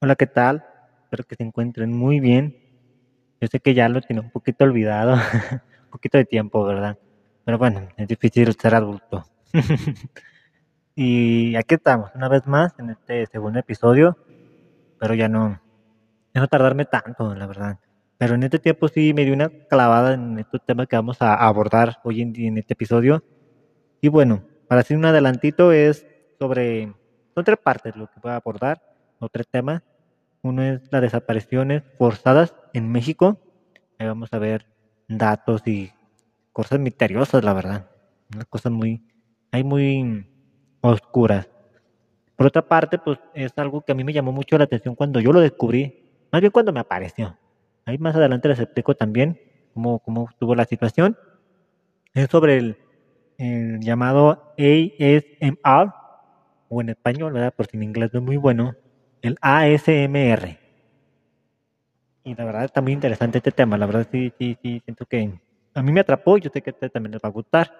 Hola, ¿qué tal? Espero que se encuentren muy bien. Yo sé que ya lo tiene un poquito olvidado, un poquito de tiempo, ¿verdad? Pero bueno, es difícil ser adulto. y aquí estamos, una vez más, en este segundo episodio, pero ya no, ya no tardarme tanto, la verdad. Pero en este tiempo sí me dio una clavada en estos temas que vamos a abordar hoy en en este episodio. Y bueno, para hacer un adelantito es sobre, son tres partes lo que voy a abordar, o tres temas. Uno es las desapariciones forzadas en México. Ahí vamos a ver datos y cosas misteriosas, la verdad. Unas cosas muy, hay muy oscuras. Por otra parte, pues es algo que a mí me llamó mucho la atención cuando yo lo descubrí, más bien cuando me apareció. Ahí más adelante les explico también cómo, cómo estuvo la situación. Es sobre el, el llamado ASMR, o en español, ¿verdad? Por si en inglés no es muy bueno, el ASMR. Y la verdad está muy interesante este tema, la verdad sí, sí, sí, siento que a mí me atrapó yo sé que ustedes también les va a gustar.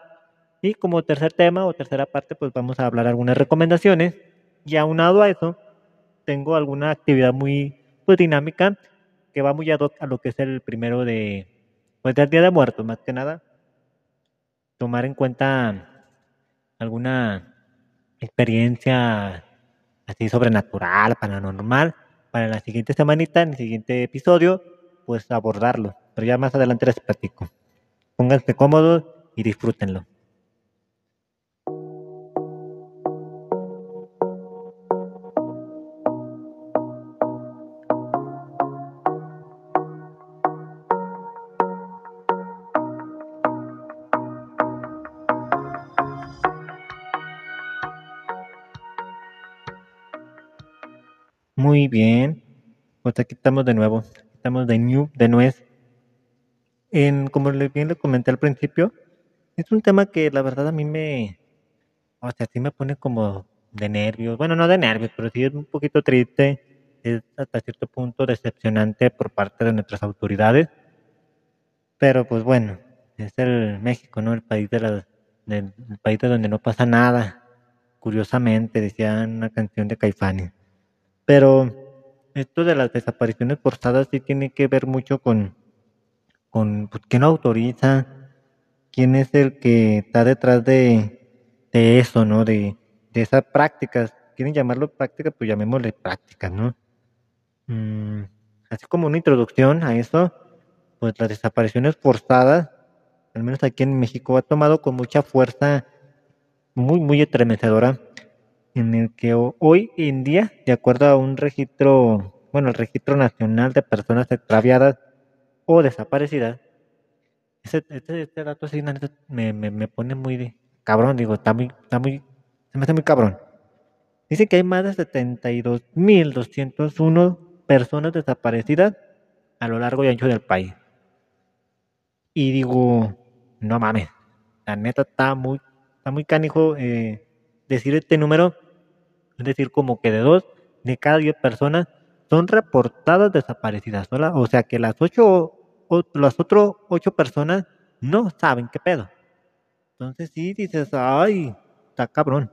Y como tercer tema o tercera parte, pues vamos a hablar algunas recomendaciones. Y aunado a eso, tengo alguna actividad muy pues, dinámica que va muy ad hoc a lo que es el primero de, pues del Día de Muertos, más que nada. Tomar en cuenta alguna experiencia así sobrenatural, paranormal, para la siguiente semanita, en el siguiente episodio, pues abordarlo. Pero ya más adelante les platico. Pónganse cómodos y disfrútenlo. Muy bien. Pues aquí estamos de nuevo. Estamos de new, de nuez. En, como bien le comenté al principio, es un tema que la verdad a mí me, o sea, sí me pone como de nervios. Bueno, no de nervios, pero sí es un poquito triste. Es hasta cierto punto decepcionante por parte de nuestras autoridades. Pero pues bueno, es el México, ¿no? El país de la, del, el país de donde no pasa nada. Curiosamente, decía una canción de Caifanes. Pero esto de las desapariciones forzadas sí tiene que ver mucho con, con pues, quién autoriza, quién es el que está detrás de, de eso, ¿no? De, de esas prácticas. ¿Quieren llamarlo prácticas? Pues llamémosle prácticas, ¿no? Mm, así como una introducción a eso, pues las desapariciones forzadas, al menos aquí en México, ha tomado con mucha fuerza, muy, muy estremecedora en el que hoy en día, de acuerdo a un registro, bueno, el registro nacional de personas extraviadas o desaparecidas, ese, este, este dato así me, me, me, pone muy cabrón, digo, está muy, está muy, se me hace muy cabrón. Dice que hay más de 72.201 personas desaparecidas a lo largo y ancho del país. Y digo, no mames, la neta está muy, está muy canijo eh, decir este número es decir, como que de dos de cada diez personas son reportadas desaparecidas, ¿verdad? O sea que las ocho, o, las otras ocho personas no saben qué pedo. Entonces sí dices, ay, está cabrón.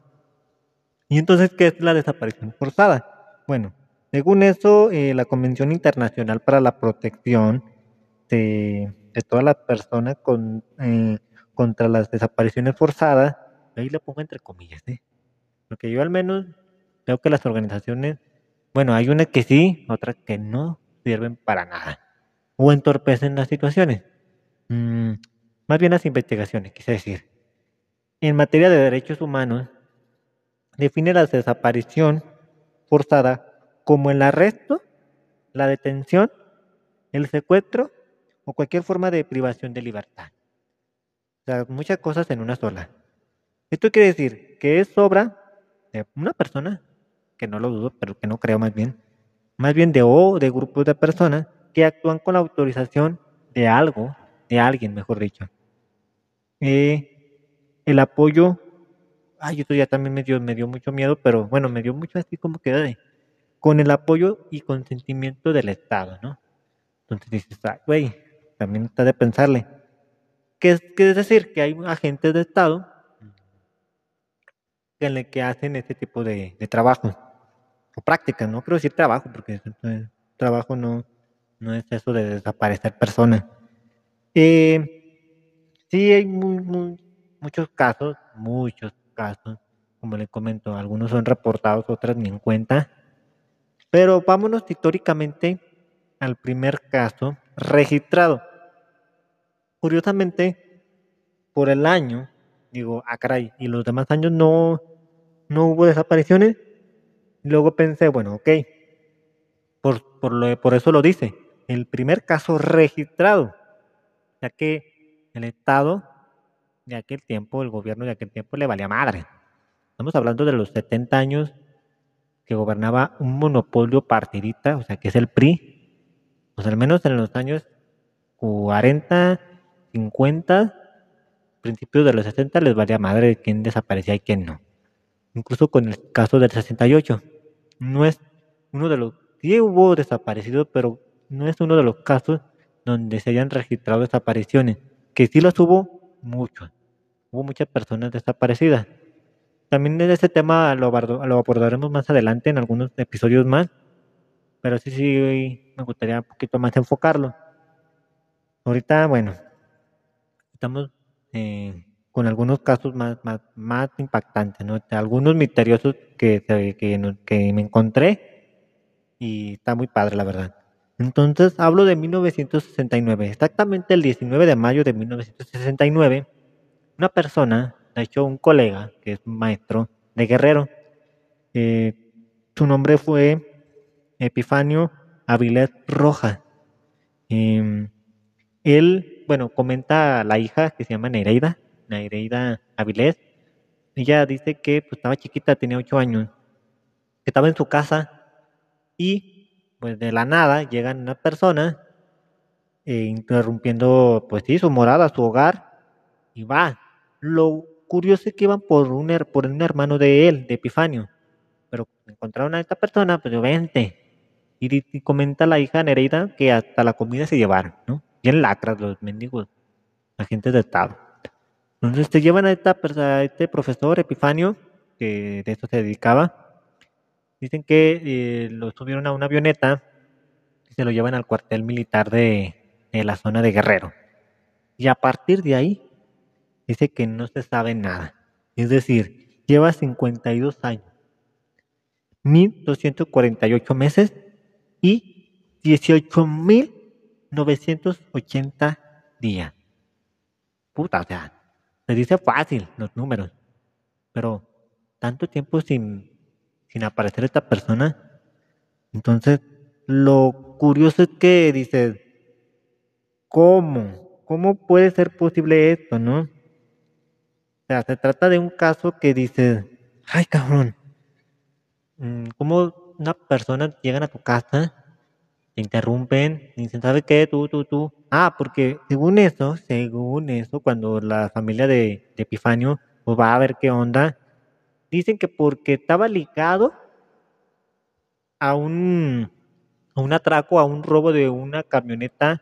Y entonces, ¿qué es la desaparición forzada? Bueno, según eso, eh, la Convención Internacional para la Protección de, todas las personas con, eh, contra las desapariciones forzadas, ahí le pongo entre comillas, ¿eh? Porque yo al menos Creo que las organizaciones, bueno, hay unas que sí, otras que no sirven para nada o entorpecen las situaciones. Mm, más bien las investigaciones, quise decir. En materia de derechos humanos, define la desaparición forzada como el arresto, la detención, el secuestro o cualquier forma de privación de libertad. O sea, muchas cosas en una sola. Esto quiere decir que es obra de una persona que no lo dudo, pero que no creo más bien, más bien de o de grupos de personas que actúan con la autorización de algo, de alguien, mejor dicho. Eh, el apoyo, ay, esto ya también me dio, me dio mucho miedo, pero bueno, me dio mucho así como que de, con el apoyo y consentimiento del Estado, ¿no? Entonces dices, güey, también está de pensarle. ¿Qué es, ¿Qué es decir? Que hay agentes de Estado en el que hacen este tipo de, de trabajo. O prácticas, no quiero decir trabajo, porque trabajo no, no es eso de desaparecer personas. Eh, sí hay muy, muchos casos, muchos casos, como les comento, algunos son reportados, otras ni en cuenta. Pero vámonos históricamente al primer caso registrado. Curiosamente, por el año, digo, ah, caray, y los demás años no, no hubo desapariciones. Luego pensé, bueno, ok, por, por, lo, por eso lo dice, el primer caso registrado, ya que el Estado de aquel tiempo, el gobierno de aquel tiempo le valía madre. Estamos hablando de los 70 años que gobernaba un monopolio partidista, o sea, que es el PRI, pues al menos en los años 40, 50, principios de los 60 les valía madre quién desaparecía y quién no. Incluso con el caso del 68. No es uno de los... Sí hubo desaparecidos, pero no es uno de los casos donde se hayan registrado desapariciones. Que sí los hubo muchos. Hubo muchas personas desaparecidas. También de ese tema lo, lo abordaremos más adelante en algunos episodios más. Pero sí, sí, me gustaría un poquito más enfocarlo. Ahorita, bueno, estamos eh, con algunos casos más, más, más impactantes, ¿no? Algunos misteriosos que, que, que me encontré y está muy padre, la verdad. Entonces hablo de 1969, exactamente el 19 de mayo de 1969, una persona, de hecho un colega, que es maestro de Guerrero, eh, su nombre fue Epifanio Avilés Rojas. Em, él bueno, comenta la hija que se llama Nereida, Nereida Avilés. Ella dice que pues, estaba chiquita, tenía ocho años, que estaba en su casa y pues de la nada llegan una persona eh, interrumpiendo pues sí, su morada, su hogar y va. Lo curioso es que iban por un, por un hermano de él, de Epifanio, pero encontraron a esta persona, pues vente. Y, y comenta la hija Nereida que hasta la comida se llevaron, ¿no? bien lacras los mendigos, agentes de Estado. Entonces te llevan a, este profesor Epifanio, que de eso se dedicaba. Dicen que eh, lo subieron a una avioneta y se lo llevan al cuartel militar de, la zona de Guerrero. Y a partir de ahí, dice que no se sabe nada. Es decir, lleva 52 años, 1248 meses y 18.000 980 días. Puta, o sea, se dice fácil los números, pero tanto tiempo sin, sin aparecer esta persona. Entonces, lo curioso es que dices, ¿cómo? ¿Cómo puede ser posible esto, no? O sea, se trata de un caso que dices, ay cabrón, mm, ¿cómo una persona llega a tu casa te interrumpen, dicen, ¿sabes qué? Tú, tú, tú. Ah, porque según eso, según eso, cuando la familia de, Epifanio pues va a ver qué onda, dicen que porque estaba ligado a un, a un atraco, a un robo de una camioneta,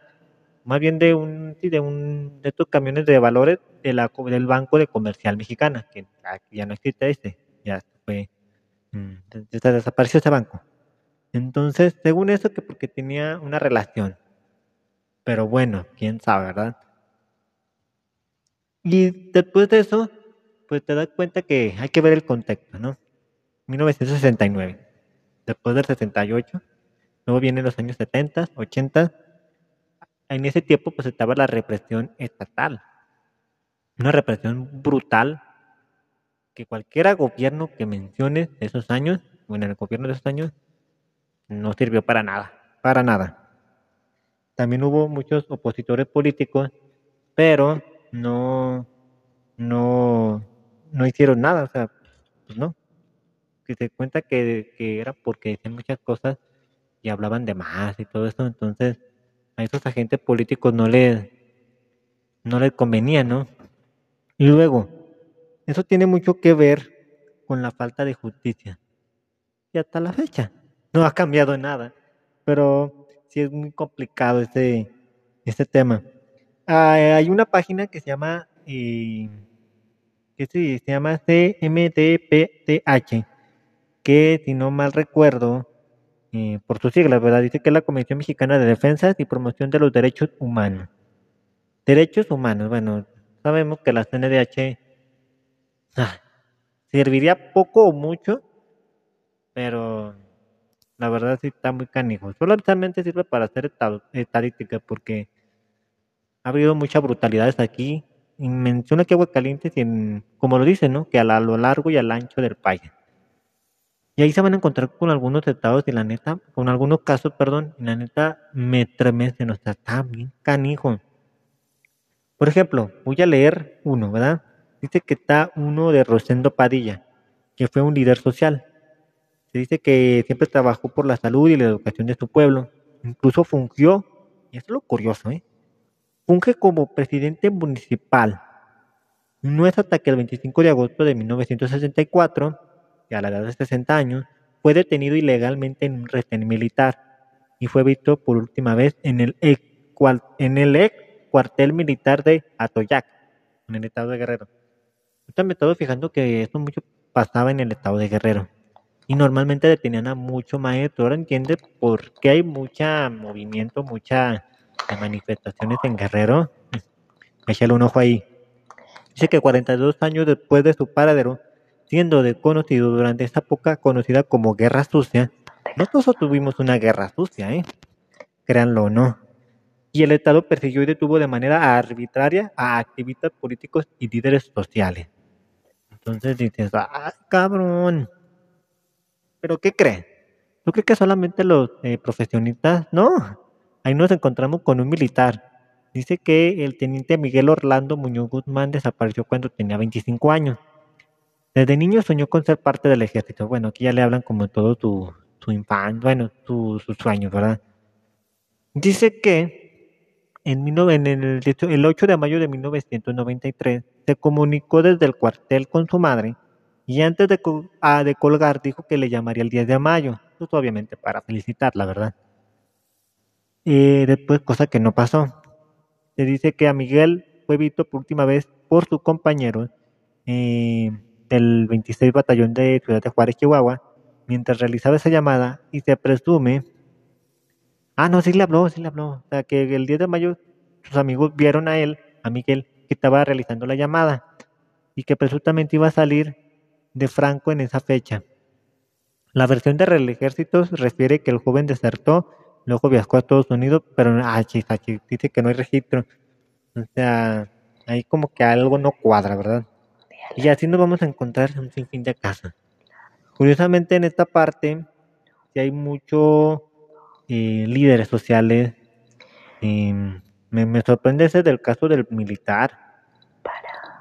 más bien de un, de un, de estos camiones de valores de la, del Banco de Comercial Mexicana, que ya no existe este, ya fue, mm, desapareció ese banco. Entonces, según eso, que porque tenía una relación. Pero bueno, quién sabe, ¿verdad? Y después de eso, pues te das cuenta que hay que ver el contexto, ¿no? 1969, después del 68, luego vienen los años 70, 80. En ese tiempo, pues estaba la represión estatal. Una represión brutal que cualquier gobierno que mencione de esos años, bueno, en el gobierno de esos años, no sirvió para nada, para nada. También hubo muchos opositores políticos, pero no, no, no hicieron nada, o sea, pues no. Si se cuenta que, era porque decían muchas cosas y hablaban de más y todo eso, entonces a esos agentes políticos no les, no les convenía, ¿no? Y luego, eso tiene mucho que ver con la falta de justicia. Y hasta la fecha no ha cambiado nada, pero sí es muy complicado este, este tema. Ah, hay una página que se llama, eh, que se, llama CMDPTH, que, si no mal recuerdo, eh, por sus siglas, ¿verdad? Dice que es la Comisión Mexicana de Defensa y Promoción de los Derechos Humanos. Derechos humanos, bueno, sabemos que la CNDH ah, serviría poco o mucho, pero la verdad sí está muy canijo. Solamente sirve para hacer estadística porque ha habido muchas brutalidades aquí. Y menciona que caliente y como lo dice, ¿no? Que a, lo largo y al ancho del país. Y ahí se van a encontrar con algunos estados y la neta, con algunos casos, perdón, y la neta me tremece, no está bien canijo. Por ejemplo, voy a leer uno, ¿verdad? Dice que está uno de Rosendo Padilla, que fue un líder social. Se dice que siempre trabajó por la salud y la educación de su pueblo. Incluso fungió, y esto es lo curioso, ¿eh? Funge como presidente municipal. No es hasta que el 25 de agosto de 1964, que a la edad de 60 años, fue detenido ilegalmente en un retén militar y fue visto por última vez en el, en el ex cuartel militar de Atoyac, en el estado de Guerrero. Yo me estado fijando que esto mucho pasaba en el estado de Guerrero y normalmente detenían a mucho maestro. Ahora entiende por qué hay mucha movimiento, mucha manifestaciones en Guerrero. Échale un ojo ahí. Dice que 42 años después de su paradero, siendo desconocido durante esta época conocida como Guerra Sucia, nosotros tuvimos una guerra sucia, ¿eh? Créanlo o no. Y el Estado persiguió y detuvo de manera arbitraria a activistas políticos y líderes sociales. Entonces dices, ¡ah, cabrón! ¿Pero qué cree? ¿Tú crees que solamente los eh, profesionistas? No, ahí nos encontramos con un militar. Dice que el teniente Miguel Orlando Muñoz Guzmán desapareció cuando tenía 25 años. Desde niño soñó con ser parte del ejército. Bueno, aquí ya le hablan como todo su, su infancia, bueno, sus sueños, ¿verdad? Dice que en, en el, el 8 de mayo de 1993 se comunicó desde el cuartel con su madre y antes de, ah, de colgar dijo que le llamaría el 10 de mayo, pues obviamente para felicitarla, ¿verdad? Y después, cosa que no pasó. Se dice que a Miguel fue visto por última vez por sus compañeros eh, del 26 Batallón de Ciudad de Juárez, Chihuahua, mientras realizaba esa llamada y se presume... Ah, no, sí le habló, sí le habló. O sea, que el 10 de mayo sus amigos vieron a él, a Miguel, que estaba realizando la llamada y que presuntamente iba a salir de Franco en esa fecha. La versión del ejército refiere que el joven desertó, luego viajó a Estados Unidos, pero ah, dice que no hay registro. O sea, ahí como que algo no cuadra, ¿verdad? Y así nos vamos a encontrar un sinfín de casa. Curiosamente en esta parte, si hay muchos eh, líderes sociales. Em, me, me sorprende ese del caso del militar,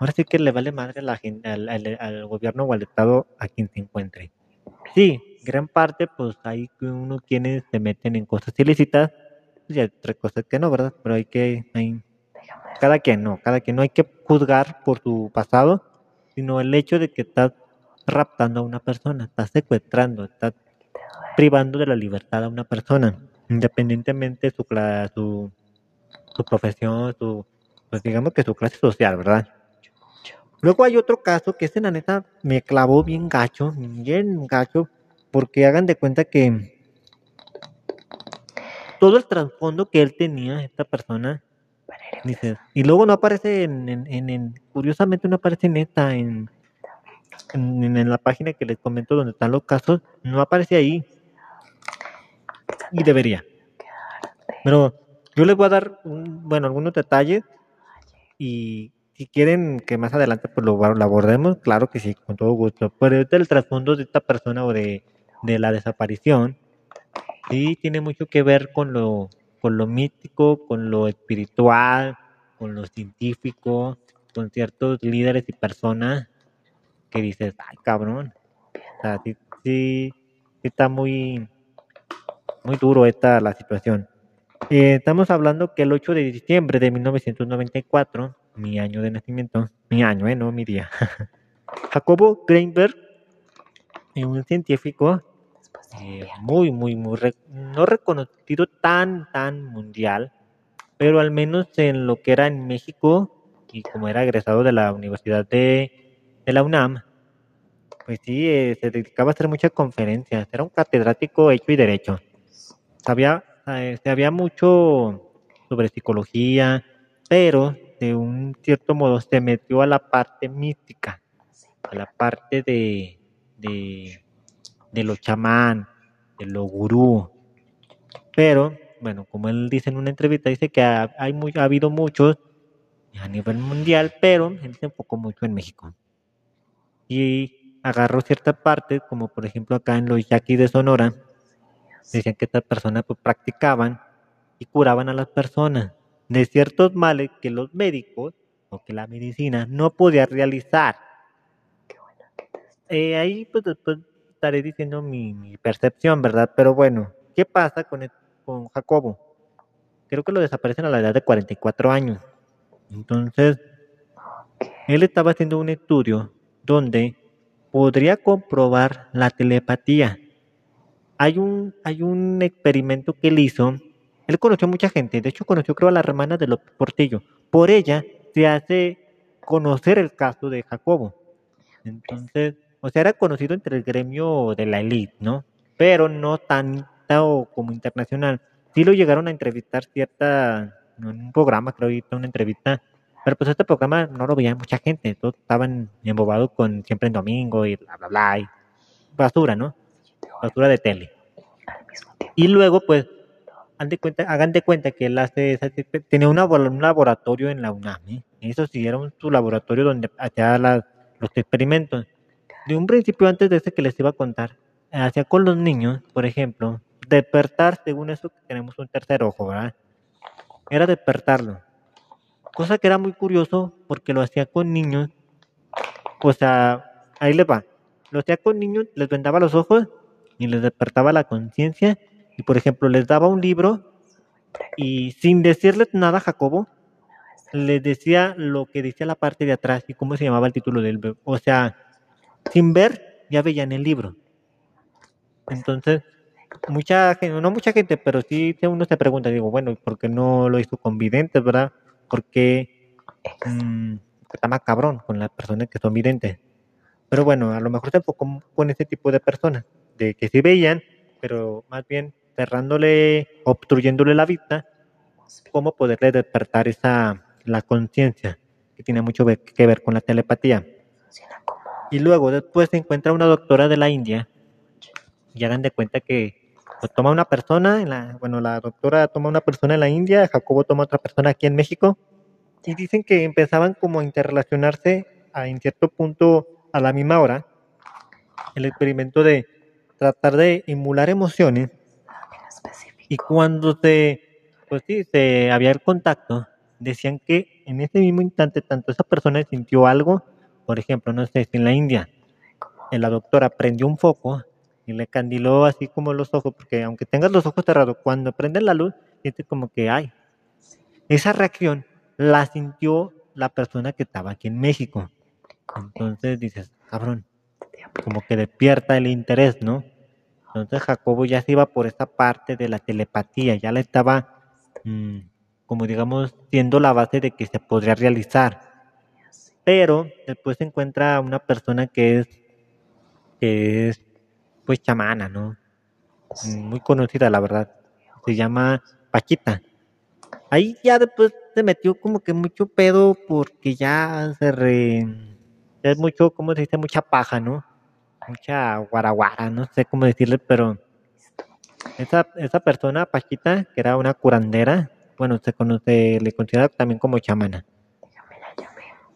Ahora sí que le vale madre a la gente, al, gobierno o al Estado a quien se encuentre. Sí, gran parte, pues hay uno quienes se meten en cosas ilícitas y hay otras cosas que no, ¿verdad? Pero hay que, hay, cada quien no, cada quien no hay que juzgar por su pasado, sino el hecho de que estás raptando a una persona, estás secuestrando, estás privando de la libertad a una persona, independientemente de su, su, su profesión, su, pues digamos que su clase social, ¿verdad? Luego hay otro caso que este la neta me clavó bien gacho, bien gacho, porque hagan de cuenta que todo el trasfondo que él tenía, esta persona, dice, y luego no aparece en, en, curiosamente no aparece en esta, en, en, la página que les comento donde están los casos, no aparece ahí. Y debería. Pero yo les voy a dar, bueno, algunos detalles y si quieren que más adelante pues lo, abordemos, claro que sí, con todo gusto. Pero es del trasfondo de esta persona o de, la desaparición, sí tiene mucho que ver con lo, con lo místico, con lo espiritual, con lo científico, con ciertos líderes y personas que dices, ay cabrón, sí, sí, está muy, muy duro esta la situación. Eh, estamos hablando que el 8 de diciembre de 1994 mi año de nacimiento, mi año, ¿eh? no mi día. Jacobo Greenberg, un científico eh, muy, muy, muy, no reconocido tan, tan mundial, pero al menos en lo que era en México y como era egresado de la Universidad de, de la UNAM, Pues sí, eh, se dedicaba a hacer muchas conferencias, era un catedrático hecho y derecho. Sabía, eh, sabía mucho sobre psicología, pero de un cierto modo se metió a la parte mística, a la parte de, de, de lo chamán, de lo gurú. Pero, bueno, como él dice en una entrevista, dice que ha, hay muy, ha habido muchos a nivel mundial, pero él se enfocó mucho en México. Y agarró ciertas partes, como por ejemplo acá en los yaquis de Sonora, decían que estas personas pues, practicaban y curaban a las personas de ciertos males que los médicos o que la medicina no podía realizar. Eh, ahí pues después estaré diciendo mi, mi, percepción, ¿verdad? Pero bueno, ¿qué pasa con, el, con Jacobo? Creo que lo desaparecen a la edad de 44 años. Entonces, él estaba haciendo un estudio donde podría comprobar la telepatía. Hay un, hay un experimento que él hizo. Él conoció a mucha gente. De hecho, conoció creo a la hermana de López Portillo. Por ella se hace conocer el caso de Jacobo. Entonces, o sea, era conocido entre el gremio de la élite, ¿no? Pero no tanto como internacional. Sí lo llegaron a entrevistar cierta, en un programa, creo, una entrevista pero pues este programa no lo veía mucha gente, todos estaban embobados con siempre en domingo y bla, bla, bla, y basura, ¿no? Basura de tele. Y luego, pues, de cuenta, hagan de cuenta que hace, tenía una, un laboratorio en la UNAM, ¿eh? Eso sí, era su laboratorio donde hacía las, los experimentos. De un principio, antes de ese que les iba a contar, hacía con los niños, por ejemplo, despertar, según eso, que tenemos un tercer ojo, ¿verdad? Era despertarlo Cosa que era muy curioso porque lo hacía con niños. O sea, ahí le va. Lo hacía con niños, les vendaba los ojos y les despertaba la conciencia. Y por ejemplo, les daba un libro y sin decirles nada a Jacobo, les decía lo que decía la parte de atrás y cómo se llamaba el título del libro. O sea, sin ver, ya veían el libro. Entonces, mucha gente, no mucha gente, pero sí uno se pregunta, digo, bueno, ¿por qué no lo hizo con videntes, verdad? porque mmm, está más cabrón con las personas que son videntes. Pero bueno, a lo mejor se enfocó con ese tipo de personas, de que sí veían, pero más bien cerrándole, obstruyéndole la vista, cómo poderle despertar esa la conciencia, que tiene mucho que ver con la telepatía. Y luego después se encuentra una doctora de la India y hagan de cuenta que pues, toma una persona, en la, bueno, la doctora toma una persona en la India, Jacobo toma otra persona aquí en México, y dicen que empezaban como a interrelacionarse a, en cierto punto a la misma hora. El experimento de tratar de emular emociones. Y cuando se, pues sí, se había el contacto, decían que en ese mismo instante tanto esa persona sintió algo, por ejemplo, no sé, si en la India, la doctora prendió un foco y le candiló así como los ojos, porque aunque tengas los ojos cerrados, cuando prende la luz, sientes como que hay. Esa reacción la sintió la persona que estaba aquí en México. Entonces dices, cabrón, como que despierta el interés, ¿no? Entonces Jacobo ya se iba por esa parte de la telepatía, ya le estaba, mmm, como digamos, siendo la base de que se podría realizar. Pero después se encuentra una persona que es, que es pues chamana, ¿no? Muy conocida, la verdad. Se llama Paquita. Ahí ya después se metió como que mucho pedo porque ya se re... Es mucho, ¿cómo se dice? Mucha paja, ¿no? Mucha guaraguara, no sé cómo decirle, pero esa, esa persona, Paquita, que era una curandera, bueno, se conoce, le considera también como chamana.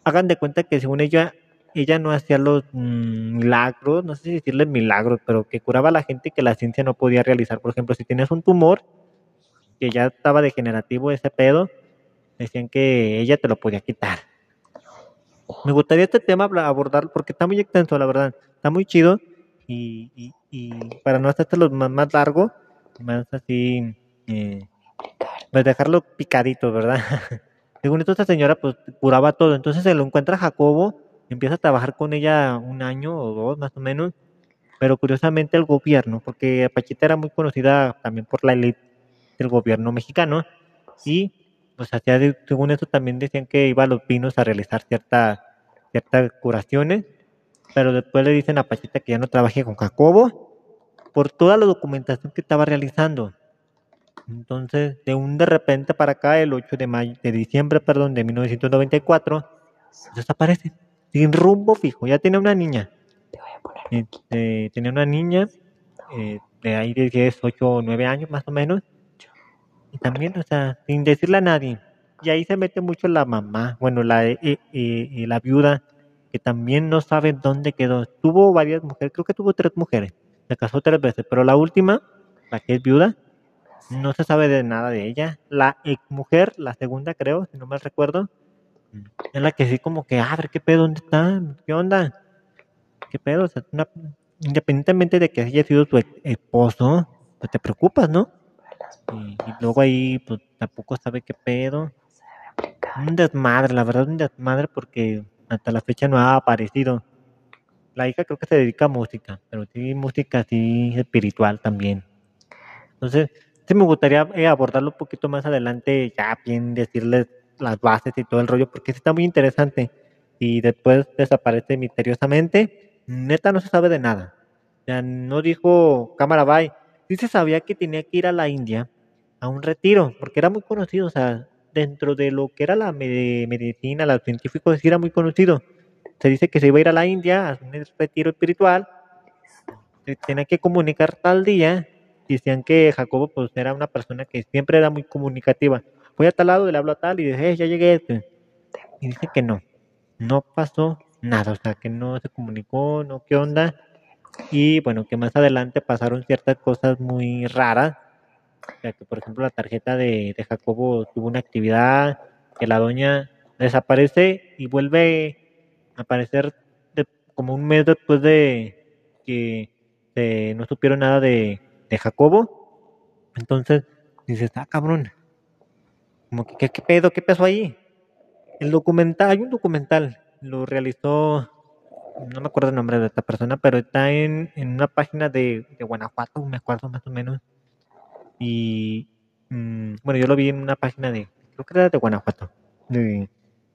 Hagan de cuenta que según ella, ella no hacía los mm, milagros, no sé si decirle milagros, pero que curaba a la gente que la ciencia no podía realizar. Por ejemplo, si tienes un tumor, que ya estaba degenerativo ese pedo, decían que ella te lo podía quitar. Me gustaría este tema abordar porque está muy extenso, la verdad. Muy chido y, y, para no hacerte más, más largo, más así, eh, pues dejarlo picadito, ¿verdad? Según esto, esta señora pues curaba todo. Entonces se lo encuentra Jacobo empieza a trabajar con ella un año o dos más o menos, pero curiosamente el gobierno, porque Pachita era muy conocida también por la élite del gobierno mexicano y pues hacía, según eso también decían que iba a los pinos a realizar ciertas ciertas curaciones pero después le dicen a Pachita que ya no trabaje con Jacobo por toda la documentación que estaba realizando. Entonces, de un de repente para acá, el 8 de mayo, de diciembre, perdón, de 1994, desaparece, sin rumbo fijo. Ya tiene una niña. Este, tenía una niña eh, de ahí de 10, 8 o 9 años más o menos. Y también, o sea, sin decirle a nadie. Y ahí se mete mucho la mamá, bueno, la, eh, eh, la viuda, que también no sabe dónde quedó. Tuvo varias mujeres, creo que tuvo tres mujeres. Se casó tres veces, pero la última, la que es viuda, no se sabe de nada de ella. La ex mujer, la segunda creo, si no mal recuerdo, es la que sí como que, a ver, ¿qué pedo? ¿Dónde está? ¿Qué onda? ¿Qué pedo? O independientemente de que haya sido tu esposo, pues te preocupas, ¿no? Y, luego ahí, pues tampoco sabe qué pedo. Un desmadre, la verdad, un desmadre porque hasta la fecha no ha aparecido. La hija creo que se dedica a música, pero sí música así espiritual también. Entonces, sí me gustaría eh, abordarlo un poquito más adelante, ya bien decirles las bases y todo el rollo, porque sí está muy interesante. Y después desaparece misteriosamente. Neta no se sabe de nada. Ya no dijo cámara bye. Sí se sabía que tenía que ir a la India a un retiro, porque era muy conocido, o sea, dentro de lo que era la medicina, los científicos, sí era muy conocido. Se dice que se iba a ir a la India a un retiro espiritual, se tenía que comunicar tal día, decían que Jacobo pues era una persona que siempre era muy comunicativa. Voy a tal lado, le hablo a tal y dice, ya llegué. Este". Y dice que no, no pasó nada, o sea, que no se comunicó, no, qué onda. Y bueno, que más adelante pasaron ciertas cosas muy raras. Que por ejemplo la tarjeta de, Jacobo tuvo una actividad, que la doña desaparece y vuelve a aparecer como un mes después de que no supieron nada de, de Jacobo. Entonces dices, ah, cabrón, como que, ¿qué, pedo? ¿Qué pasó ahí? El documental, hay un documental, lo realizó, no me acuerdo el nombre de esta persona, pero está en, en una página de, de, Guanajuato, me acuerdo más o menos. Y mm, bueno, yo lo vi en una página de, creo que era de Guanajuato, de,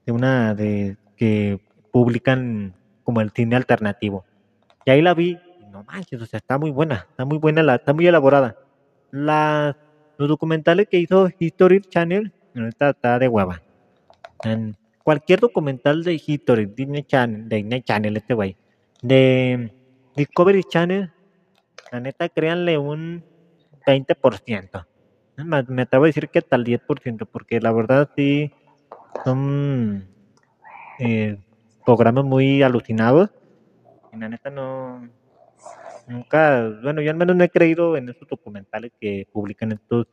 de una de que publican como el cine alternativo. Y ahí la vi, no manches, o sea, está muy buena, está muy buena, la, está muy elaborada. Las, los documentales que hizo History Channel está, está de hueva. En cualquier documental de History, Disney Channel, Disney Channel, este güey, de Discovery Channel, la neta, créanle un 20%. Me atrevo a decir que hasta el 10%, porque la verdad sí son eh, programas muy alucinados. Y la neta no, nunca, bueno, yo al menos no he creído en esos documentales que publican estos,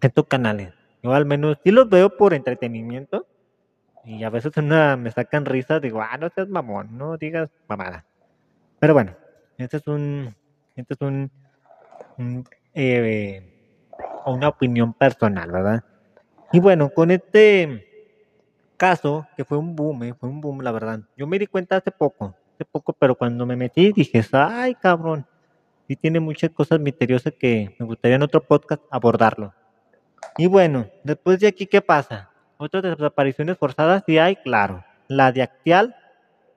estos canales. Yo al menos sí los veo por entretenimiento y a veces una, me sacan risas, digo, ah, no seas mamón, no digas mamada. Pero bueno, este es un, este es un, eh, una opinión personal, ¿verdad? Y bueno, con este caso, que fue un boom, eh, fue un boom, la verdad. Yo me di cuenta hace poco, hace poco, pero cuando me metí dije, ay, cabrón, sí tiene muchas cosas misteriosas que me gustaría en otro podcast abordarlo. Y bueno, después de aquí, ¿qué pasa? Otras desapariciones forzadas sí hay, claro. La de Actial,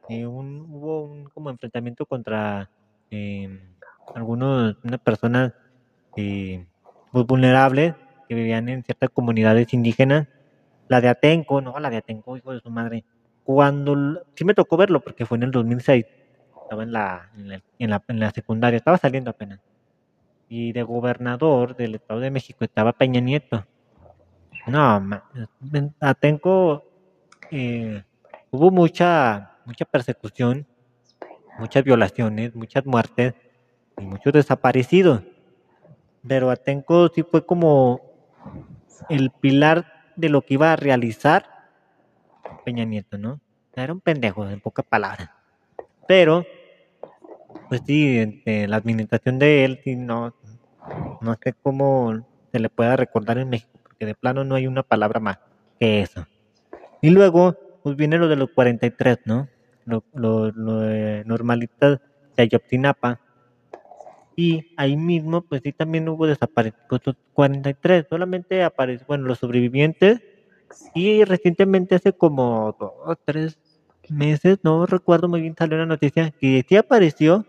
eh, hubo un como enfrentamiento contra eh, algunos, personas eh, muy vulnerables que vivían en ciertas comunidades indígenas. La de Atenco, no, la de Atenco, hijo de su madre. Cuando, sí me tocó verlo porque fue en el 2006. Estaba en la, en la, en la, en la secundaria, estaba saliendo apenas y de gobernador del Estado de México estaba Peña Nieto. No, Atenco eh, hubo mucha, mucha persecución, muchas violaciones, muchas muertes y muchos desaparecidos. Pero Atenco sí fue como el pilar de lo que iba a realizar Peña Nieto, ¿no? Era un pendejo, en pocas palabras. Pero pues sí, la administración de él, sí, no, no sé cómo se le pueda recordar en México, porque de plano no hay una palabra más que eso. Y luego, pues viene lo de los 43, ¿no? Lo, lo, lo normalistas de Ayotzinapa. Y ahí mismo, pues sí, también hubo desaparecidos 43. Solamente aparecen, bueno, los sobrevivientes. Y recientemente, hace como dos, tres, meses, no recuerdo muy bien, salió una noticia que sí apareció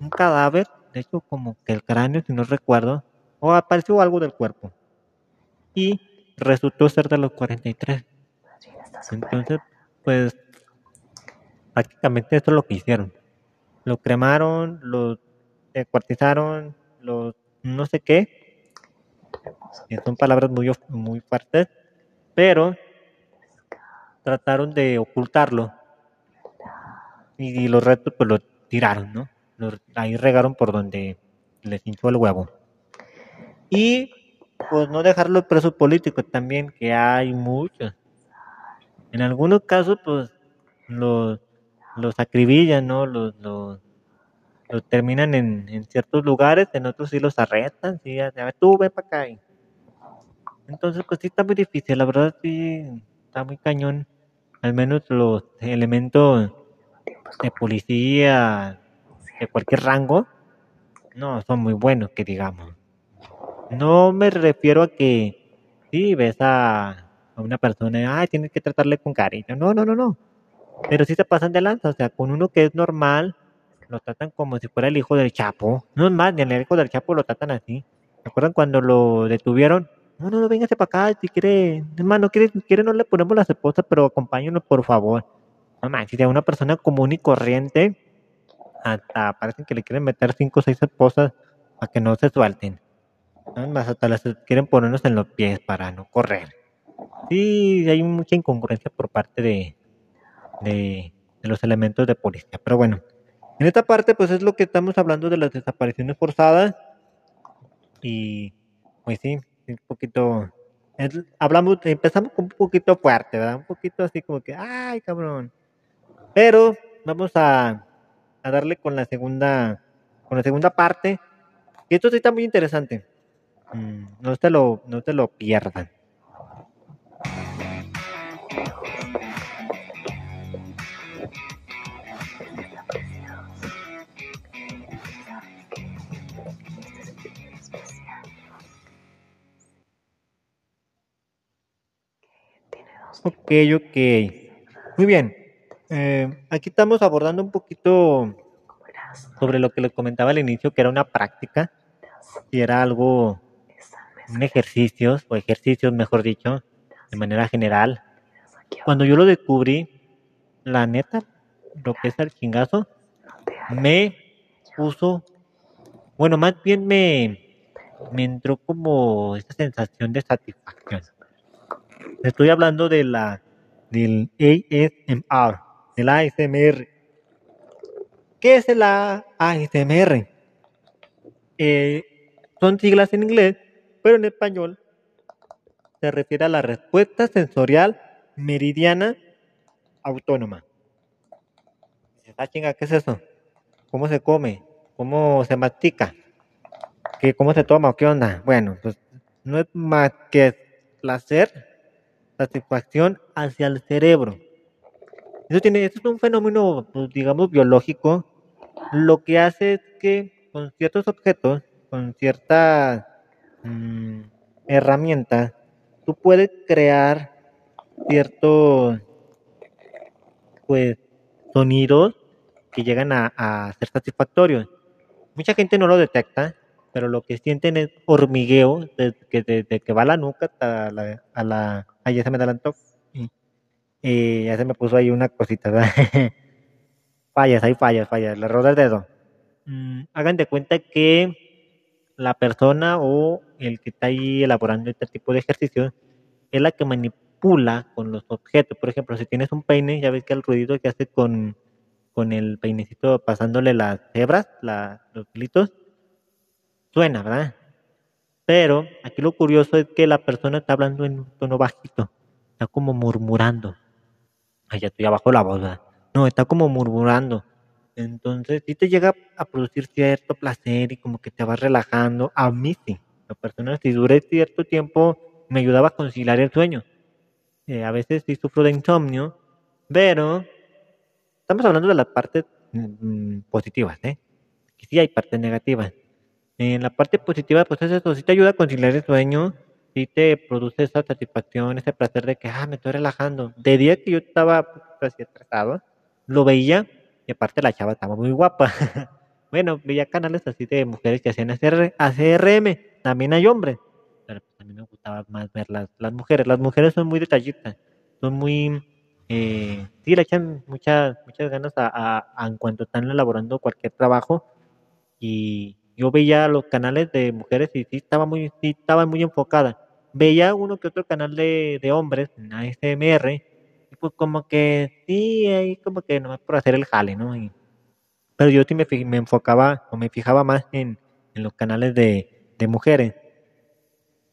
un cadáver, de hecho como que el cráneo, si no recuerdo, o apareció algo del cuerpo. Y resultó ser de los 43. Entonces, pues prácticamente esto es lo que hicieron. Lo cremaron, lo descuartizaron, lo no sé qué. Son palabras muy, muy fuertes, pero trataron de ocultarlo. Y, los restos pues lo tiraron, ¿no? ahí regaron por donde les hinchó el huevo. Y pues no dejar los presos políticos también, que hay muchos. En algunos casos, pues los, los acribillan, ¿no? Los, los, terminan en, en, ciertos lugares, en otros sí los arrestan, sí, ya, tú ven para acá. Entonces, pues sí está muy difícil, la verdad sí está muy cañón. Al menos los elementos de policía de cualquier rango no son muy buenos, que digamos. No me refiero a que si ves a, una persona, ay, tienes que tratarle con cariño. No, no, no, no. Pero sí se pasan de lanza, o sea, con uno que es normal, lo tratan como si fuera el hijo del Chapo. No es más, ni el hijo del Chapo lo tratan así. ¿Se acuerdan cuando lo detuvieron? No, no, no, véngase para acá, si quiere, hermano, quiere, quiere no le ponemos las esposas, pero acompáñenos, por favor. No manches, a una persona común y corriente, hasta parece que le quieren meter cinco o seis esposas para que no se suelten. Más hasta las quieren ponernos en los pies para no correr. Sí, hay mucha incongruencia por parte de, de, los elementos de policía. Pero bueno, en esta parte pues es lo que estamos hablando de las desapariciones forzadas. Y pues sí, un poquito... hablamos, empezamos con un poquito fuerte, ¿verdad? Un poquito así como que, ay, cabrón. Pero vamos a, darle con la segunda, con la segunda parte. Y esto sí está muy interesante. Mm, no te lo, no te lo pierdan. Ok, ok. Muy bien. Eh, aquí estamos abordando un poquito sobre lo que les comentaba al inicio, que era una práctica, y era algo un ejercicio, o ejercicios mejor dicho, de manera general. Cuando yo lo descubrí, la neta, lo que es el chingazo, me puso, bueno, más bien me, me entró como esa sensación de satisfacción. Estoy hablando de la del ASMR, del ASMR. ¿Qué es el ASMR? Eh, son siglas en inglés pero en español se refiere a la respuesta sensorial meridiana autónoma. Ah, chinga, ¿qué es eso? ¿Cómo se come? ¿Cómo se mastica? ¿Qué, ¿Cómo se toma? ¿Qué onda? Bueno, pues no es más que placer, satisfacción hacia el cerebro. Eso, tiene, eso es un fenómeno, pues, digamos, biológico. Lo que hace es que con ciertos objetos, con ciertas Mm, herramienta, tú puedes crear ciertos pues sonidos que llegan a, ser satisfactorios. Mucha gente no lo detecta, pero lo que sienten es hormigueo desde que, va la nuca a la, a la ya se me adelantó. Y, ya se me puso ahí una cosita fallas, hay fallas, fallas, le roda el dedo. Mm, hagan de cuenta que la persona o el que está ahí elaborando este tipo de ejercicio es la que manipula con los objetos. Por ejemplo, si tienes un peine, ya ves que el ruido que hace con, con el peinecito pasándole las hebras, los hilitos, suena, ¿verdad? Pero aquí lo curioso es que la persona está hablando en un tono bajito, está como murmurando. Ay, ya estoy abajo la voz, ¿verdad? No, está como murmurando. Entonces, si te llega a producir cierto placer y como que te vas relajando. A mí sí. La persona, si duré cierto tiempo, me ayudaba a conciliar el sueño. Eh, a veces sí sufro de insomnio, pero estamos hablando de las partes mm, positivas, ¿eh? Que sí hay partes negativas. En la parte positiva, pues es eso, sí te ayuda a conciliar el sueño, sí te produce esa satisfacción, ese placer de que, ah, me estoy relajando. De día que yo estaba poquito así atrasado, lo veía y aparte la chava estaba muy guapa. bueno, veía canales así de mujeres que hacían ACR, ACRM, también hay hombres, pero pues a mí me gustaba más ver las, las mujeres. Las mujeres son muy detallistas, son muy... Eh, sí, le echan muchas, muchas ganas a, a, en cuanto están elaborando cualquier trabajo y yo veía los canales de mujeres y sí estaba muy, estaba muy enfocada. Veía uno que otro canal de, de hombres ASMR y pues como que sí, ahí como que nomás por hacer el jale, ¿no? pero yo sí me, me enfocaba o me fijaba más en, en los canales de, de mujeres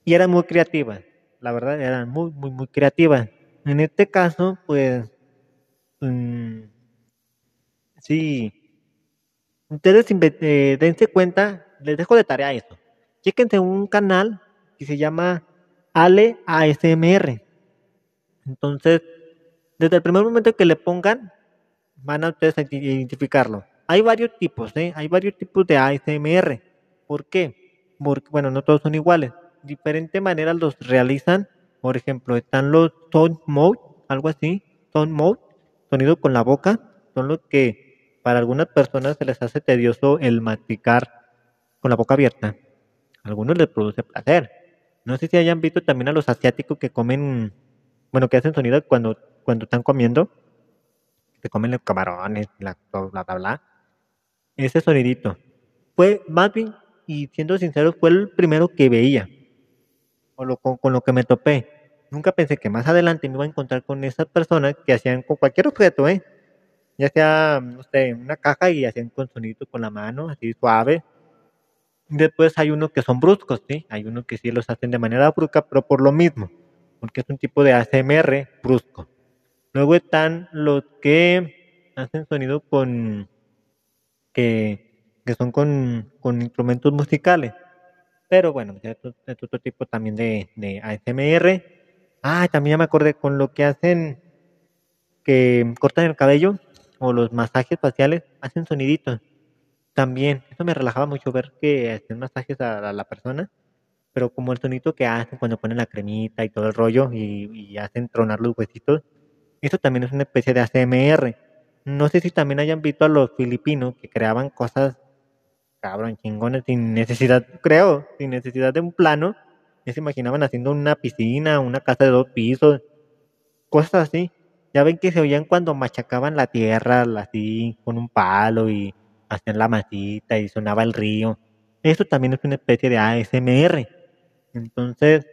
y eran muy creativas, la verdad, eran muy, muy, muy creativas. En este caso, pues, mm, sí, ustedes eh, dense cuenta, les dejo de tarea eso. Chéquense un canal que se llama Ale ASMR. Entonces, desde el primer momento que le pongan, van a ustedes a identificarlo. Hay varios tipos, ¿eh? Hay varios tipos de ASMR. ¿Por qué? Porque, bueno, no todos son iguales diferentes maneras los realizan. Por ejemplo, están los tone mode, algo así, tone mode, sonido con la boca, son los que para algunas personas se les hace tedioso el masticar con la boca abierta. A algunos les produce placer. No sé si hayan visto también a los asiáticos que comen, bueno, que hacen sonido cuando, cuando están comiendo, que comen los camarones, la, bla, bla, bla. Ese sonidito. Fue, más bien, y siendo sincero, fue el primero que veía con, lo que me topé. Nunca pensé que más adelante me iba a encontrar con esas personas que hacían con cualquier objeto, ¿eh? Ya sea, no sé, una caja y hacían con sonido con la mano, así suave. Después hay unos que son bruscos, ¿sí? Hay unos que sí los hacen de manera brusca, pero por lo mismo, porque es un tipo de ASMR brusco. Luego están los que hacen sonido con, que, que son con, con instrumentos musicales. Pero bueno, es otro tipo también de, de ASMR. Ah, también ya me acordé con lo que hacen, que cortan el cabello o los masajes faciales, hacen soniditos. También, eso me relajaba mucho ver que hacen masajes a, la persona, pero como el sonido que hacen cuando ponen la cremita y todo el rollo y, hacen tronar los huesitos, eso también es una especie de ASMR. No sé si también hayan visto a los filipinos que creaban cosas cabrón, chingones, sin necesidad, creo, sin necesidad de un plano, ya se imaginaban haciendo una piscina, una casa de dos pisos, cosas así. Ya ven que se oían cuando machacaban la tierra, así, con un palo y hacían la masita y sonaba el río. Eso también es una especie de ASMR. Entonces,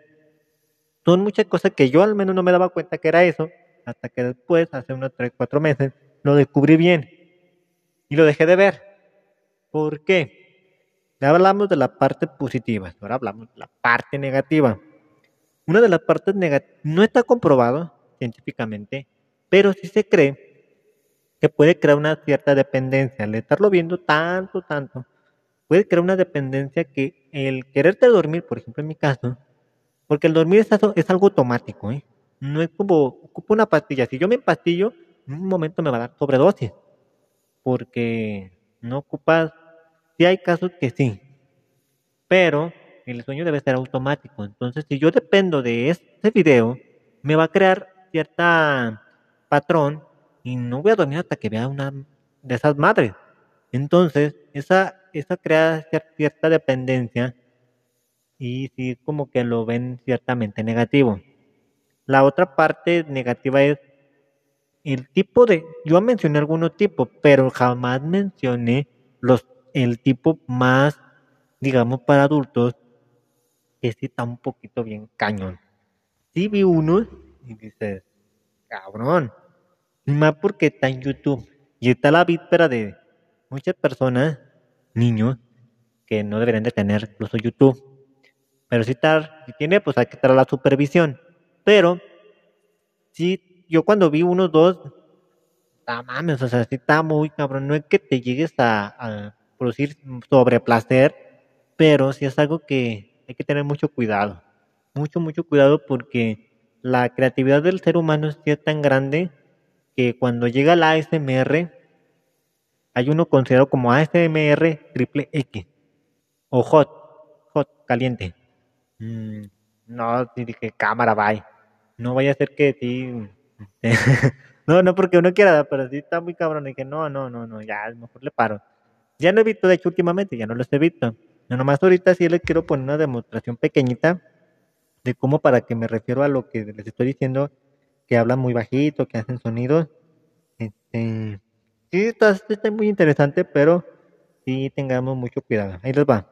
son muchas cosas que yo al menos no me daba cuenta que era eso, hasta que después, hace unos 3, 4 meses, lo descubrí bien y lo dejé de ver. ¿Por qué? Ya hablamos de la parte positiva, ahora hablamos de la parte negativa. Una de las partes negativas no está comprobado científicamente, pero sí se cree que puede crear una cierta dependencia. Al estarlo viendo tanto, tanto, puede crear una dependencia que el quererte dormir, por ejemplo en mi caso, porque el dormir es, algo automático, ¿eh? no es como ocupo una pastilla. Si yo me empastillo, en un momento me va a dar sobredosis, porque no ocupas Sí hay casos que sí, pero el sueño debe ser automático. Entonces, si yo dependo de este video, me va a crear cierta patrón y no voy a dormir hasta que vea una de esas madres. Entonces, esa, esa crea cierta dependencia y sí como que lo ven ciertamente negativo. La otra parte negativa es el tipo de, yo mencioné algunos tipos, pero jamás mencioné los el tipo más, digamos, para adultos, este está un poquito bien cañón. Sí vi uno y dices, cabrón. Más porque está en YouTube. Y está la víspera de muchas personas, niños, que no deberían de tener incluso YouTube. Pero si, si tiene, pues hay que estar a la supervisión. Pero, sí, yo cuando vi uno, dos, está mames, o sea, sí está muy cabrón. No es que te llegues a producir sobre placer, pero sí es algo que hay que tener mucho cuidado, mucho, mucho cuidado porque la creatividad del ser humano es tan grande que cuando llega la ASMR, hay uno considerado como ASMR triple X o hot, hot, caliente. Mm, no, dije cámara, bye. No vaya a ser que sí, no, no porque uno quiera, pero sí está muy cabrón. Y dije, no, no, no, no, ya, a lo mejor le paro. Ya no he visto, de hecho, últimamente, ya no los he visto. No, nomás ahorita sí les quiero poner una demostración pequeñita de cómo para que me refiero a lo que les estoy diciendo, que hablan muy bajito, que hacen sonidos. Este, sí, está, está muy interesante, pero sí tengamos mucho cuidado. Ahí les va.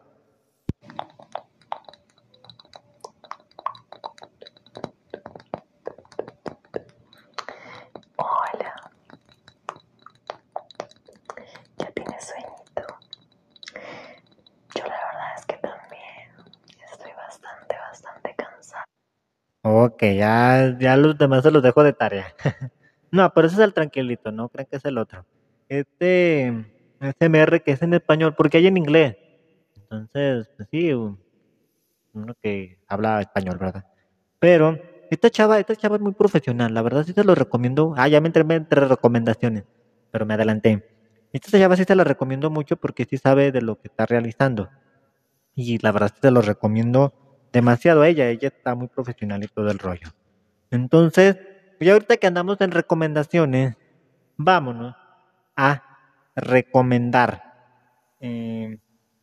Hola. ¿Ya tienes sueñito? Yo la verdad es que también estoy bastante, bastante cansada. Ok, ya, ya los demás se los dejo de tarea. no, pero ese es el tranquilito, no crean que es el otro. Este SMR que es en español, porque hay en inglés. Entonces, pues sí, uno que habla español, ¿verdad? Pero esta chava, esta chava es muy profesional, la verdad sí te lo recomiendo. Ah, ya me entré entre recomendaciones, pero me adelanté. Esta chava sí te la recomiendo mucho porque sí sabe de lo que está realizando. Y la verdad sí te lo recomiendo demasiado a ella, ella está muy profesional y todo el rollo. Entonces, ya ahorita que andamos en recomendaciones, vámonos a recomendar. Eh,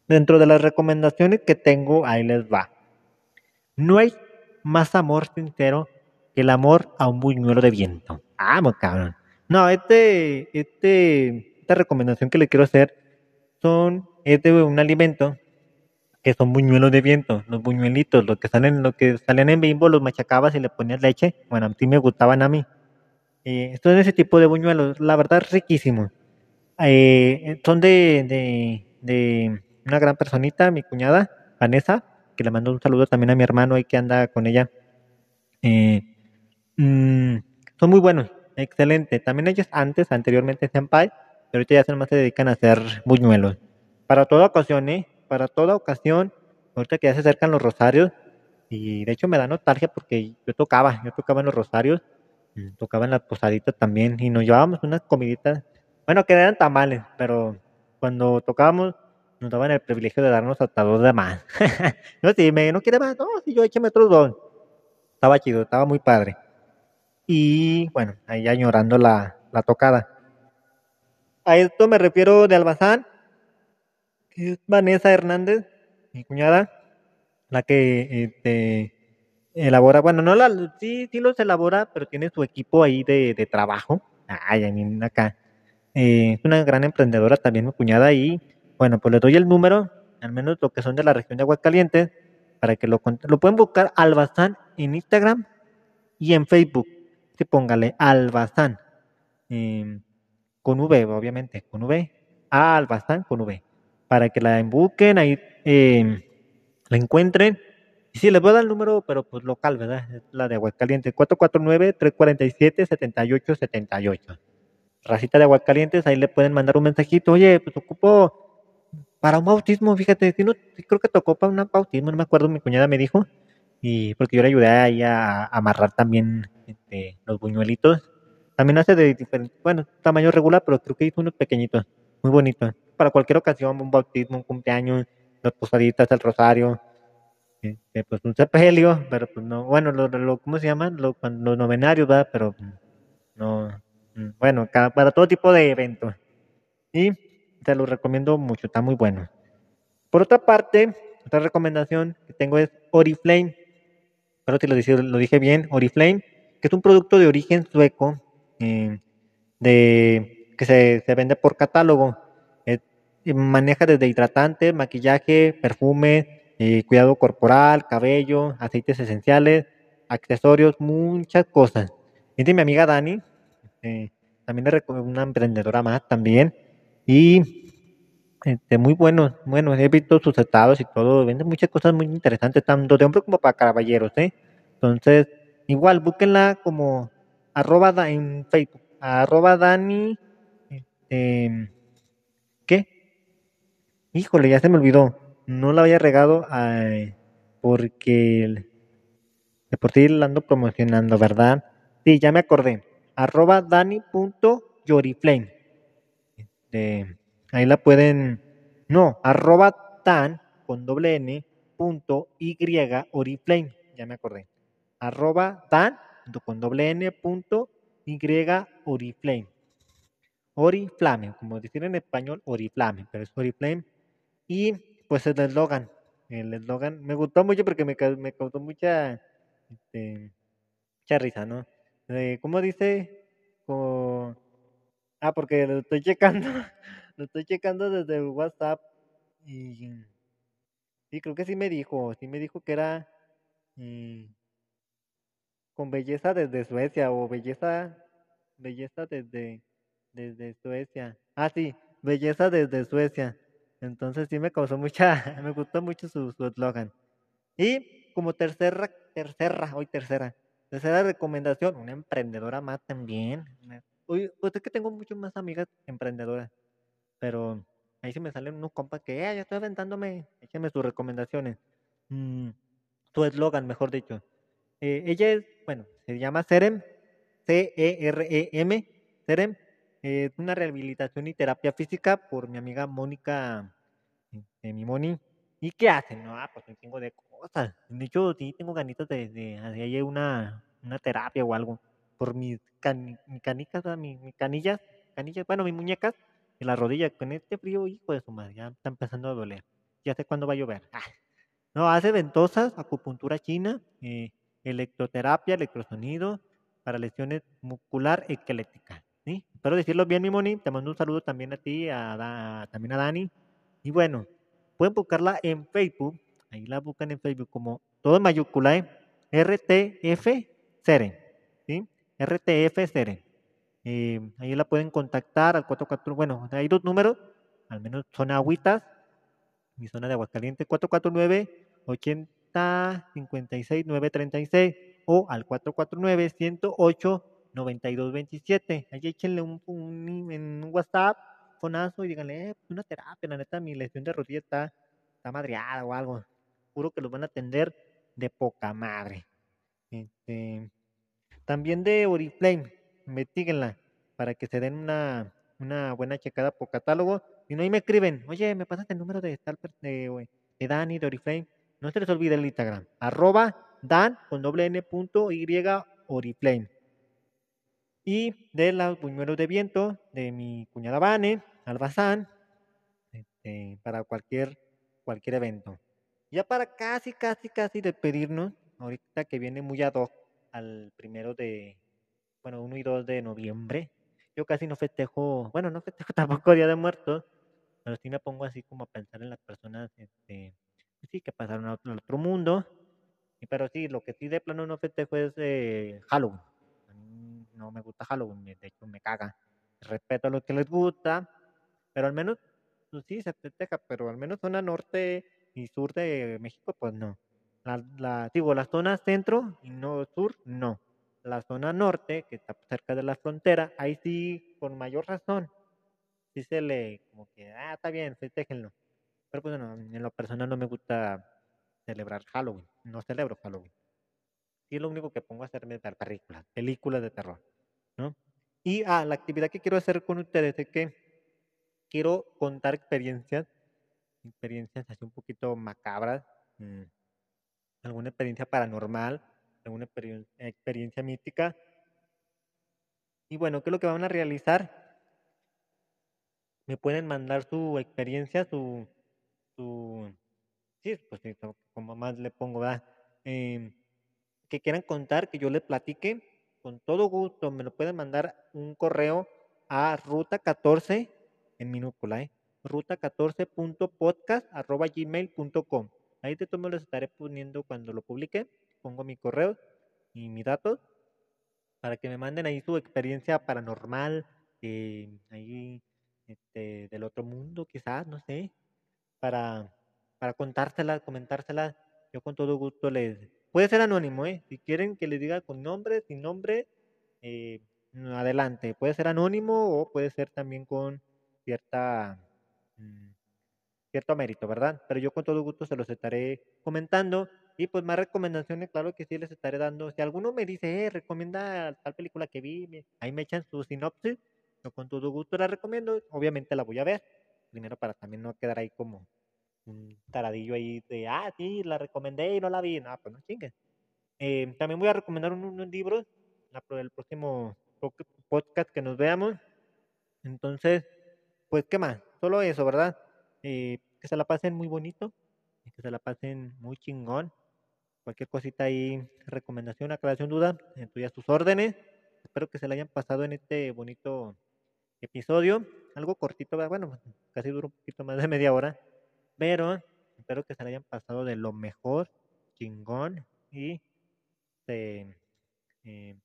dentro de las recomendaciones que tengo, ahí les va. No hay más amor sincero que el amor a un buñuelo de viento. Vamos, cabrón. No, este, este, esta recomendación que le quiero hacer son, es de un alimento que son buñuelos de viento, los buñuelitos, los que salen, los que salen en bimbo, los machacabas y le ponías leche. Bueno, a ti me gustaban a mí. Eh, estos son ese tipo de buñuelos, la verdad, riquísimos. Eh, son de, de, de una gran personita, mi cuñada, Vanessa, que le mando un saludo también a mi hermano ahí que anda con ella. Eh, mm, son muy buenos, excelente. También ellos antes, anteriormente pie, pero ahorita ya se más se dedican a hacer buñuelos. Para toda ocasión, ¿eh? Para toda ocasión, ahorita que ya se acercan los rosarios, y de hecho me da nostalgia porque yo tocaba, yo tocaba en los rosarios, tocaba en las posaditas también, y nos llevábamos unas comiditas, bueno, que eran tamales, pero cuando tocábamos nos daban el privilegio de darnos hasta dos de más. no, si me no quiere más, no, si yo échame otros dos. Estaba chido, estaba muy padre. Y bueno, ahí añorando la, la tocada. A esto me refiero de Albazán, es Vanessa Hernández, mi cuñada, la que este, elabora, bueno, no la, sí, sí los elabora, pero tiene su equipo ahí de, trabajo. Ay, acá. Eh, es una gran emprendedora también mi cuñada y bueno, pues le doy el número, al menos lo que son de la región de Aguascalientes, para que lo, lo pueden buscar Albazán en Instagram y en Facebook. Póngale Albazán. Em, con V, obviamente, con V. Albazán con V. Para que la busquen, ahí em, la encuentren. Y sí, les voy a dar el número, pero pues local, ¿verdad? La de Aguascalientes, 449-347-7878. Racita de Aguascalientes, ahí le pueden mandar un mensajito, oye, pues ocupo para un bautismo, fíjate, creo que tocó para un bautismo, no me acuerdo, mi cuñada me dijo, y porque yo le ayudé ahí a, amarrar también este, los buñuelitos. También hace de diferente, bueno, tamaño regular, pero creo que hizo unos pequeñitos, muy bonitos. Para cualquier ocasión, un bautismo, un cumpleaños, las posaditas, el rosario, este, pues un sepelio, pero pues no, bueno, lo, ¿cómo se llaman? Los, novenarios, ¿verdad? Pero no, bueno, para todo tipo de eventos. Y te lo recomiendo mucho, está muy bueno. Por otra parte, otra recomendación que tengo es Oriflame. Pero si lo dije, lo dije bien, Oriflame, que es un producto de origen sueco eh, de, que se, vende por catálogo. Maneja desde hidratante, maquillaje, perfume, eh, cuidado corporal, cabello, aceites esenciales, accesorios, muchas cosas. De mi amiga Dani, eh, también es una emprendedora más también, y este, muy buenos, bueno, he visto sus estados y todo, vende muchas cosas muy interesantes, tanto de hombres como para caballeros, ¿eh? Entonces, igual, búsquenla como arroba en Facebook, arroba Dani, este. Híjole, ya se me olvidó, no la había regado porque de por sí la ando promocionando, ¿verdad? Sí, ya me acordé, arroba Dani.yoriflame. Este, ahí la pueden, no, arroba tan con doble n punto y oriflame, ya me acordé, arroba tan con doble n punto y Oriflame. Oriflame, como decir en español Oriflame, pero es Oriflame. Y pues el eslogan, el eslogan me gustó mucho porque me, me causó mucha, este, mucha risa, ¿no? ¿Cómo dice? ah, porque lo estoy checando, lo estoy checando desde WhatsApp y sí, creo que sí me dijo, sí me dijo que era mm, con belleza desde Suecia o belleza, belleza desde, desde Suecia. Ah, sí, belleza desde Suecia. Entonces sí me causó mucha, me gustó mucho su eslogan. y como tercera, tercera, hoy tercera, tercera recomendación, una emprendedora más también. Hoy, pues es que tengo muchas más amigas emprendedoras, pero ahí sí me salen unos compas que, ya estoy aventándome, échame sus recomendaciones. Mm, su eslogan, mejor dicho. Eh, ella es, bueno, se llama Cerem, C-E-R-E-M, Cerem. Es una rehabilitación y terapia física por mi amiga Mónica, de mi Moni. ¿Y qué hacen? No, ah, pues un chingo de cosas. De hecho, sí tengo ganitas de, de hacer una, una terapia o algo. Por mis canicas, mis, canillas, canillas, bueno, mis muñecas y la rodilla. Con este frío, hijo de su madre, ya está empezando a doler. Ya sé cuándo va a llover. Ah. No, hace ventosas, acupuntura china, eh, electroterapia, electrosonido para lesiones muscular esqueléticas. ¿sí? Espero decirlo bien, mi Moni. Te mando un saludo también a ti, a, también a Dani. Y bueno, pueden buscarla en Facebook. Ahí la buscan en Facebook como todo en mayúscula, ¿eh? RTF Cere. ¿sí? RTF Cere. Eh, ahí la pueden contactar al 44. Bueno, hay dos números, al menos son agüitas. Mi zona de Aguascalientes, 449 80 56 936 o al 449 108 9227. Ahí échenle un, un, un WhatsApp, y díganle, eh, pues, una terapia, la neta, mi lesión de rodilla está, está madreada o algo. Juro que los van a atender de poca madre. Este, también de Oriflame, investiguenla para que se den una, una buena checada por catálogo. Y no ahí me escriben, oye, me pasas el número de, de, de Dani, de Oriflame. No se les olvide el Instagram, arroba dan con doble n punto y oriflame. Y de los buñuelos de viento de mi cuñada Vane, Albazán, este, para cualquier, cualquier evento. Ya para casi, casi, casi despedirnos, ahorita que viene muy ad hoc al primero de, bueno, 1 y 2 de noviembre. Yo casi no festejo, bueno, no festejo tampoco Día de Muertos, pero sí me pongo así como a pensar en las personas este, sí, que pasaron al otro mundo. Y, pero sí, lo que sí de plano no festejo es eh, Halloween. no me gusta Halloween, de hecho me caga. Respeto a lo que les gusta, pero al menos, pues sí, festeja, pero al menos zona norte y sur de México, pues no. La, la, digo, la zona centro y no sur, no. La zona norte, que está cerca de la frontera, ahí sí, con mayor razón, sí se le, como que, ah, está bien, festéjenlo. Pero pues bueno, en lo personal no me gusta celebrar Halloween. No celebro Halloween. Y lo único que pongo a hacerme ver películas, películas de terror, ¿no? Y ah, la actividad que quiero hacer con ustedes es que quiero contar experiencias, experiencias así un poquito macabras, mm, alguna experiencia paranormal, alguna experiencia mística. Y bueno, ¿qué es lo que van a realizar? Me pueden mandar su experiencia, su, su, sí, pues como más le pongo, ¿verdad? Em, que quieran contar, que yo les platique, con todo gusto, me lo pueden mandar un correo a ruta 14 en minúscula, ¿eh? ruta 14.podcast arroba gmail.com. Ahí de todos les estaré poniendo cuando lo publique, pongo mi correo y mis datos para que me manden ahí su experiencia paranormal, eh, ahí este, del otro mundo quizás, no sé, para, para contársela, comentársela. Yo con todo gusto les... Puede ser anónimo, ¿eh? Si quieren que les diga con nombre, sin nombre, eh, adelante. Puede ser anónimo o puede ser también con cierta... Mm, cierto mérito, ¿verdad? Pero yo con todo gusto se los estaré comentando. Y pues más recomendaciones, claro que sí les estaré dando. Si alguno me dice, eh, recomienda tal película que vi, ahí me echan su sinopsis. Yo con todo gusto la recomiendo. Obviamente la voy a ver primero para también no quedar ahí como un taradillo ahí de, ah, sí, la recomendé y no la vi. No, pues no chingues. Eh, también voy a recomendar unos libros el próximo podcast que nos veamos. Entonces, pues, ¿qué más? Solo eso, ¿verdad? Eh, que se la pasen muy bonito, que se la pasen muy chingón. Cualquier cosita ahí, recomendación, aclaración, duda, estoy a sus órdenes. Espero que se la hayan pasado en este bonito episodio. Algo cortito, bueno, casi dura un poquito más de media hora. Pero espero que se la hayan pasado de lo mejor, chingón. Y se, eh,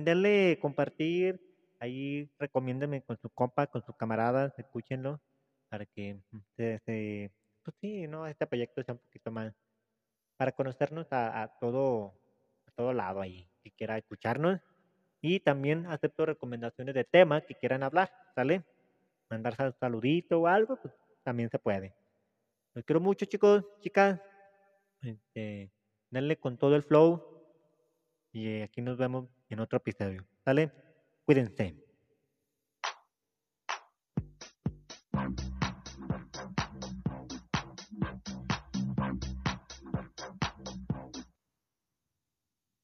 denle compartir. Ahí recomiéndenme con su compa, con sus camaradas, escúchenlo para que se, pues sí, ¿no? este proyecto sea un poquito más para conocernos a, todo a todo lado ahí, que quiera escucharnos. Y también acepto recomendaciones de temas que quieran hablar, ¿sale? Mandar saludito o algo, pues también se puede. Los quiero mucho, chicos, chicas. Este, denle con todo el flow. Y aquí nos vemos en otro episodio. ¿Sale? within them.